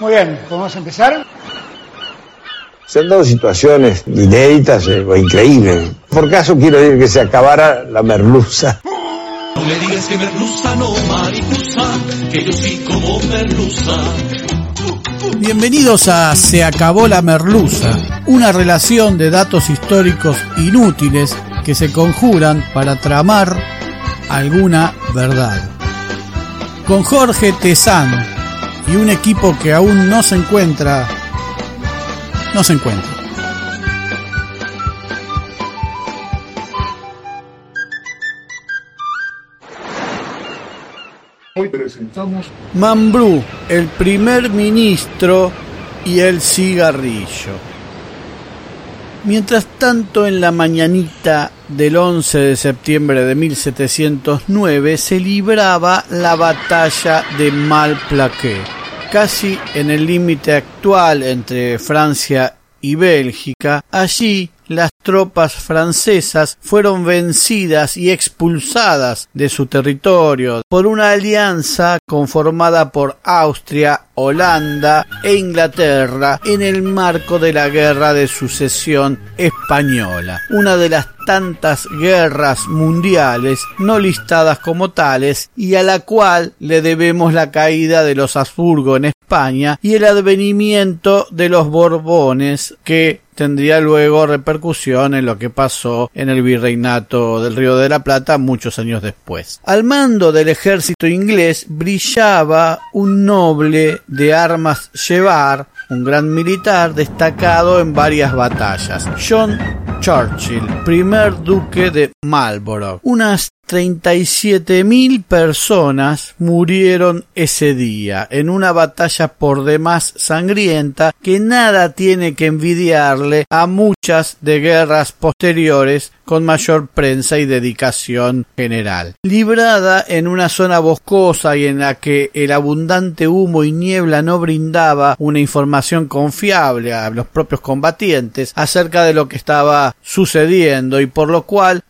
Muy bien, ¿podemos empezar? Se han dado situaciones inéditas eh, o increíbles. Por caso quiero decir que se acabara la merluza. No me digas que merluza, no mariposa, que yo sí como merluza. Bienvenidos a Se acabó la merluza, una relación de datos históricos inútiles que se conjuran para tramar alguna verdad. Con Jorge Tezán y un equipo que aún no se encuentra no se encuentra. Hoy presentamos Mambrú, el primer ministro y el cigarrillo. Mientras tanto, en la mañanita del 11 de septiembre de 1709 se libraba la batalla de Malplaquet casi en el límite actual entre Francia y Bélgica, allí tropas francesas fueron vencidas y expulsadas de su territorio por una alianza conformada por Austria, Holanda e Inglaterra en el marco de la Guerra de Sucesión Española, una de las tantas guerras mundiales no listadas como tales y a la cual le debemos la caída de los Habsburgo en España y el advenimiento de los Borbones que tendría luego repercusión en lo que pasó en el virreinato del Río de la Plata muchos años después. Al mando del ejército inglés brillaba un noble de armas llevar, un gran militar destacado en varias batallas, John Churchill, primer duque de Marlborough. Unas 37.000 personas murieron ese día en una batalla por demás sangrienta que nada tiene que envidiarle a muchas de guerras posteriores con mayor prensa y dedicación general. Librada en una zona boscosa y en la que el abundante humo y niebla no brindaba una información confiable a los propios combatientes acerca de lo que estaba sucediendo y por lo cual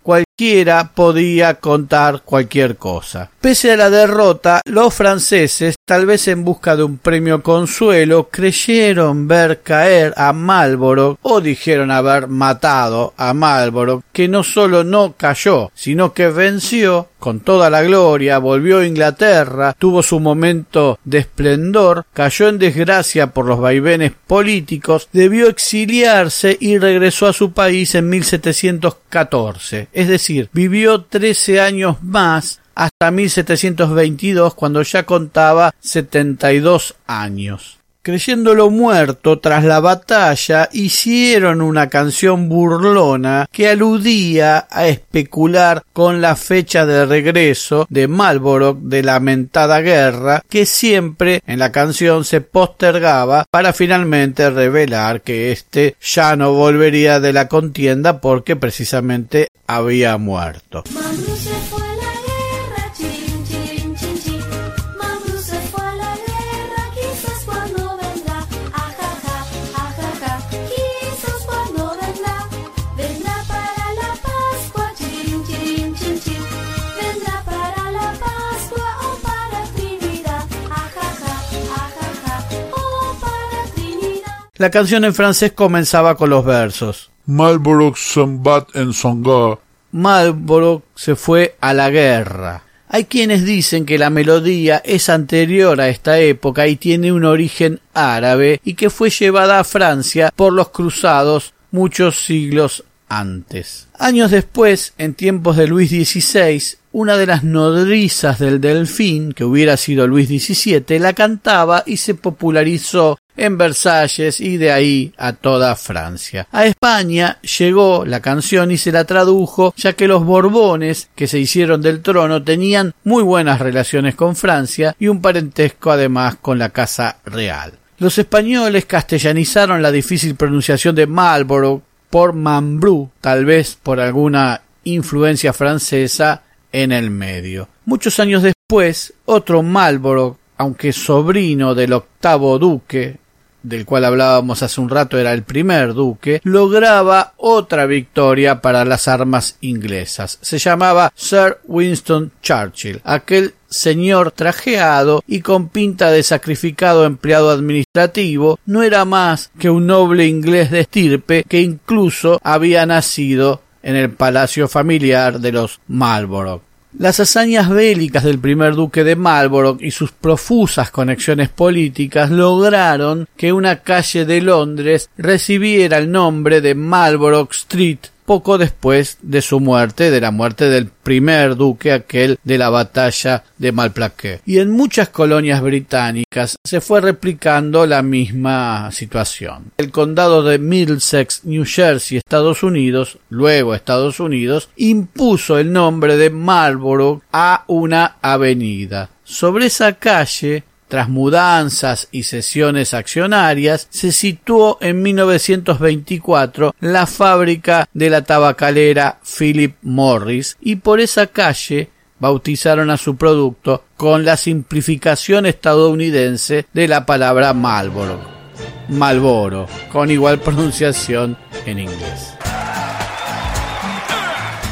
podía contar cualquier cosa. Pese a la derrota, los franceses, tal vez en busca de un premio consuelo, creyeron ver caer a Marlborough o dijeron haber matado a Marlborough, que no solo no cayó, sino que venció con toda la gloria, volvió a Inglaterra, tuvo su momento de esplendor, cayó en desgracia por los vaivenes políticos, debió exiliarse y regresó a su país en 1714. Es decir, vivió trece años más hasta 1722 cuando ya contaba 72 años creyéndolo muerto tras la batalla, hicieron una canción burlona que aludía a especular con la fecha de regreso de Marlborough de la lamentada guerra, que siempre en la canción se postergaba para finalmente revelar que éste ya no volvería de la contienda porque precisamente había muerto. La canción en francés comenzaba con los versos. Marlborough s'en bat en son Marlborough se fue a la guerra. Hay quienes dicen que la melodía es anterior a esta época y tiene un origen árabe y que fue llevada a Francia por los cruzados muchos siglos antes. Años después, en tiempos de Luis XVI, una de las nodrizas del Delfín, que hubiera sido Luis XVII, la cantaba y se popularizó en Versalles y de ahí a toda Francia. A España llegó la canción y se la tradujo, ya que los Borbones que se hicieron del trono tenían muy buenas relaciones con Francia y un parentesco además con la Casa Real. Los españoles castellanizaron la difícil pronunciación de Marlborough por Mambrú, tal vez por alguna influencia francesa en el medio. Muchos años después, otro Marlborough, aunque sobrino del octavo duque, del cual hablábamos hace un rato era el primer duque, lograba otra victoria para las armas inglesas. Se llamaba Sir Winston Churchill, aquel señor trajeado y con pinta de sacrificado empleado administrativo, no era más que un noble inglés de estirpe que incluso había nacido en el palacio familiar de los Marlborough. Las hazañas bélicas del primer duque de Marlborough y sus profusas conexiones políticas lograron que una calle de Londres recibiera el nombre de Marlborough Street poco después de su muerte, de la muerte del primer duque, aquel de la batalla de Malplaquet. Y en muchas colonias británicas se fue replicando la misma situación. El condado de Middlesex, New Jersey, Estados Unidos, luego Estados Unidos, impuso el nombre de Marlborough a una avenida. Sobre esa calle tras mudanzas y sesiones accionarias, se situó en 1924 la fábrica de la tabacalera Philip Morris y por esa calle bautizaron a su producto con la simplificación estadounidense de la palabra Marlboro, Malboro, con igual pronunciación en inglés.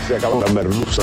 Se acabó la merluza.